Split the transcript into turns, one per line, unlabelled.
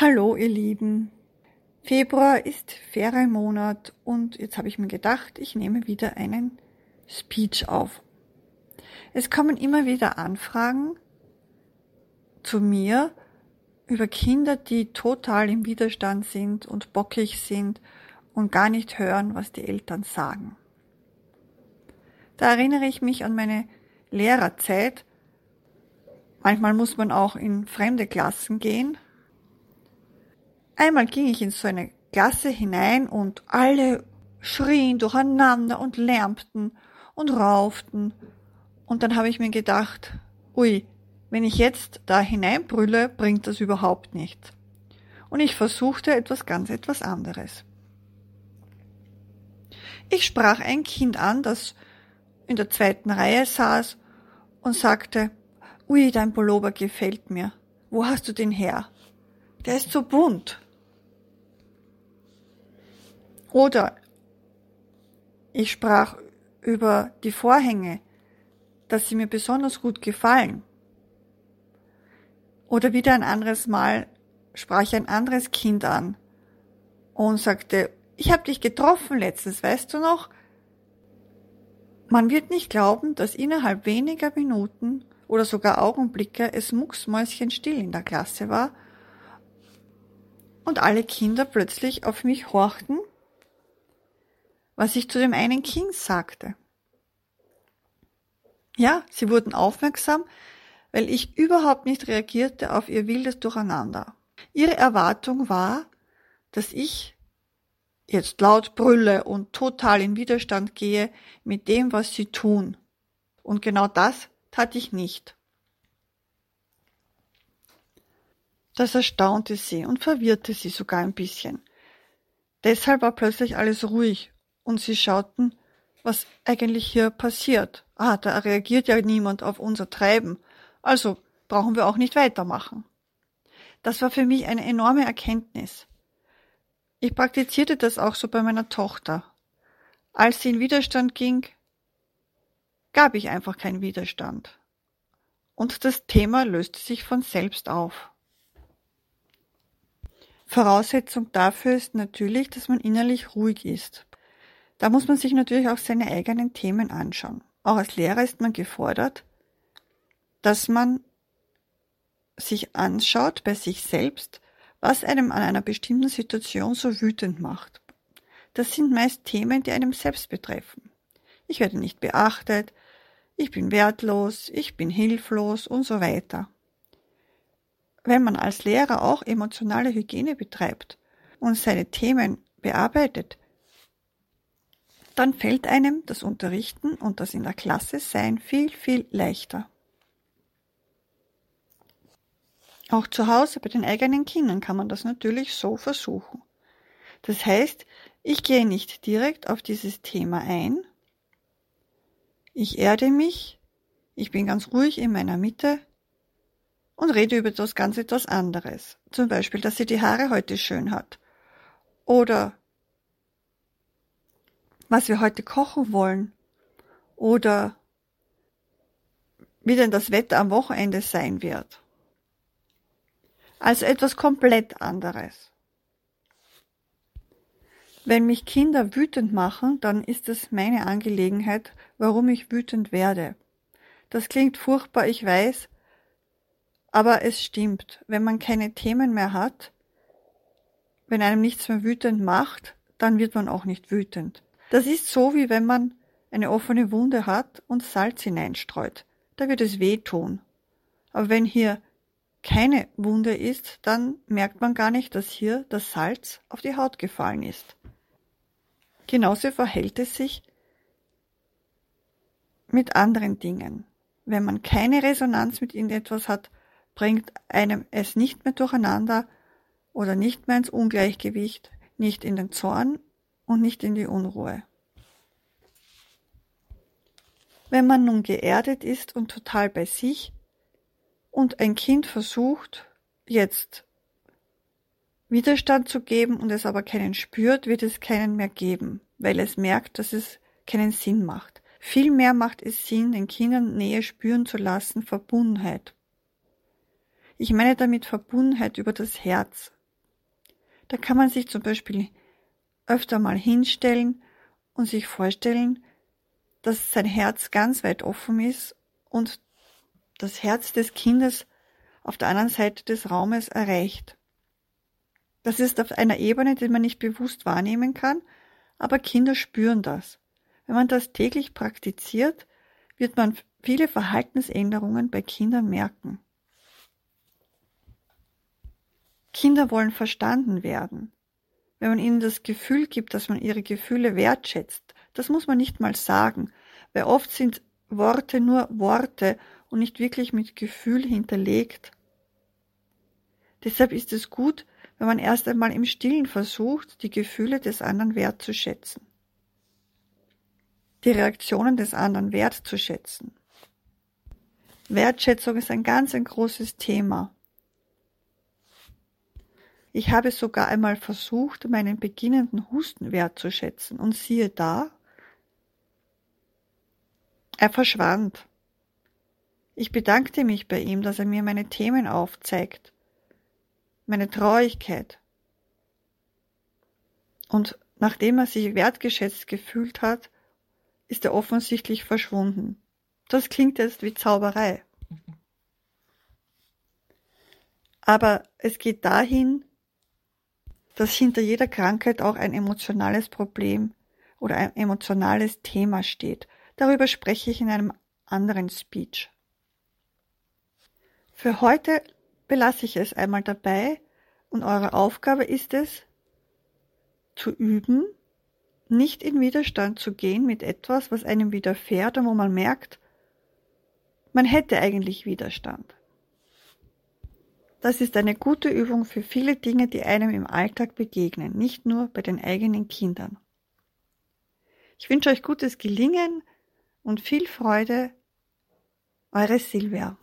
Hallo ihr Lieben. Februar ist Ferienmonat und jetzt habe ich mir gedacht, ich nehme wieder einen Speech auf. Es kommen immer wieder Anfragen zu mir über Kinder, die total im Widerstand sind und bockig sind und gar nicht hören, was die Eltern sagen. Da erinnere ich mich an meine Lehrerzeit. Manchmal muss man auch in fremde Klassen gehen Einmal ging ich in so eine Klasse hinein und alle schrien durcheinander und lärmten und rauften. Und dann habe ich mir gedacht, ui, wenn ich jetzt da hineinbrülle, bringt das überhaupt nichts. Und ich versuchte etwas ganz etwas anderes. Ich sprach ein Kind an, das in der zweiten Reihe saß und sagte, ui, dein Pullover gefällt mir. Wo hast du den her? Der ist so bunt. Oder ich sprach über die Vorhänge, dass sie mir besonders gut gefallen. Oder wieder ein anderes Mal sprach ich ein anderes Kind an und sagte, ich habe dich getroffen letztens, weißt du noch? Man wird nicht glauben, dass innerhalb weniger Minuten oder sogar Augenblicke es mucksmäuschenstill in der Klasse war und alle Kinder plötzlich auf mich horchten was ich zu dem einen Kind sagte. Ja, sie wurden aufmerksam, weil ich überhaupt nicht reagierte auf ihr wildes Durcheinander. Ihre Erwartung war, dass ich jetzt laut brülle und total in Widerstand gehe mit dem, was sie tun. Und genau das tat ich nicht. Das erstaunte sie und verwirrte sie sogar ein bisschen. Deshalb war plötzlich alles ruhig und sie schauten, was eigentlich hier passiert. Ah, da reagiert ja niemand auf unser Treiben, also brauchen wir auch nicht weitermachen. Das war für mich eine enorme Erkenntnis. Ich praktizierte das auch so bei meiner Tochter. Als sie in Widerstand ging, gab ich einfach keinen Widerstand. Und das Thema löste sich von selbst auf. Voraussetzung dafür ist natürlich, dass man innerlich ruhig ist. Da muss man sich natürlich auch seine eigenen Themen anschauen. Auch als Lehrer ist man gefordert, dass man sich anschaut bei sich selbst, was einem an einer bestimmten Situation so wütend macht. Das sind meist Themen, die einem selbst betreffen. Ich werde nicht beachtet, ich bin wertlos, ich bin hilflos und so weiter. Wenn man als Lehrer auch emotionale Hygiene betreibt und seine Themen bearbeitet, dann fällt einem das Unterrichten und das in der Klasse sein viel, viel leichter. Auch zu Hause bei den eigenen Kindern kann man das natürlich so versuchen. Das heißt, ich gehe nicht direkt auf dieses Thema ein. Ich erde mich, ich bin ganz ruhig in meiner Mitte und rede über das ganz etwas anderes. Zum Beispiel, dass sie die Haare heute schön hat. Oder was wir heute kochen wollen oder wie denn das Wetter am Wochenende sein wird. Also etwas komplett anderes. Wenn mich Kinder wütend machen, dann ist es meine Angelegenheit, warum ich wütend werde. Das klingt furchtbar, ich weiß, aber es stimmt. Wenn man keine Themen mehr hat, wenn einem nichts mehr wütend macht, dann wird man auch nicht wütend. Das ist so, wie wenn man eine offene Wunde hat und Salz hineinstreut. Da wird es wehtun. Aber wenn hier keine Wunde ist, dann merkt man gar nicht, dass hier das Salz auf die Haut gefallen ist. Genauso verhält es sich mit anderen Dingen. Wenn man keine Resonanz mit irgendetwas hat, bringt einem es nicht mehr durcheinander oder nicht mehr ins Ungleichgewicht, nicht in den Zorn und nicht in die Unruhe. Wenn man nun geerdet ist und total bei sich und ein Kind versucht, jetzt Widerstand zu geben und es aber keinen spürt, wird es keinen mehr geben, weil es merkt, dass es keinen Sinn macht. Vielmehr macht es Sinn, den Kindern Nähe spüren zu lassen, Verbundenheit. Ich meine damit Verbundenheit über das Herz, Da kann man sich zum Beispiel öfter mal hinstellen und sich vorstellen, dass sein Herz ganz weit offen ist und das Herz des Kindes auf der anderen Seite des Raumes erreicht. Das ist auf einer Ebene, die man nicht bewusst wahrnehmen kann, aber Kinder spüren das. Wenn man das täglich praktiziert, wird man viele Verhaltensänderungen bei Kindern merken. Kinder wollen verstanden werden. Wenn man ihnen das Gefühl gibt, dass man ihre Gefühle wertschätzt, das muss man nicht mal sagen, weil oft sind Worte nur Worte und nicht wirklich mit Gefühl hinterlegt. Deshalb ist es gut, wenn man erst einmal im Stillen versucht, die Gefühle des anderen wertzuschätzen. Die Reaktionen des anderen wertzuschätzen. Wertschätzung ist ein ganz ein großes Thema. Ich habe sogar einmal versucht, meinen beginnenden Husten wertzuschätzen und siehe da, er verschwand. Ich bedankte mich bei ihm, dass er mir meine Themen aufzeigt, meine Trauigkeit. Und nachdem er sich wertgeschätzt gefühlt hat, ist er offensichtlich verschwunden. Das klingt jetzt wie Zauberei. Aber es geht dahin, dass hinter jeder Krankheit auch ein emotionales Problem oder ein emotionales Thema steht. Darüber spreche ich in einem anderen Speech. Für heute belasse ich es einmal dabei und eure Aufgabe ist es, zu üben, nicht in Widerstand zu gehen mit etwas, was einem widerfährt und wo man merkt, man hätte eigentlich Widerstand. Das ist eine gute Übung für viele Dinge, die einem im Alltag begegnen, nicht nur bei den eigenen Kindern. Ich wünsche euch gutes Gelingen und viel Freude. Eure Silvia.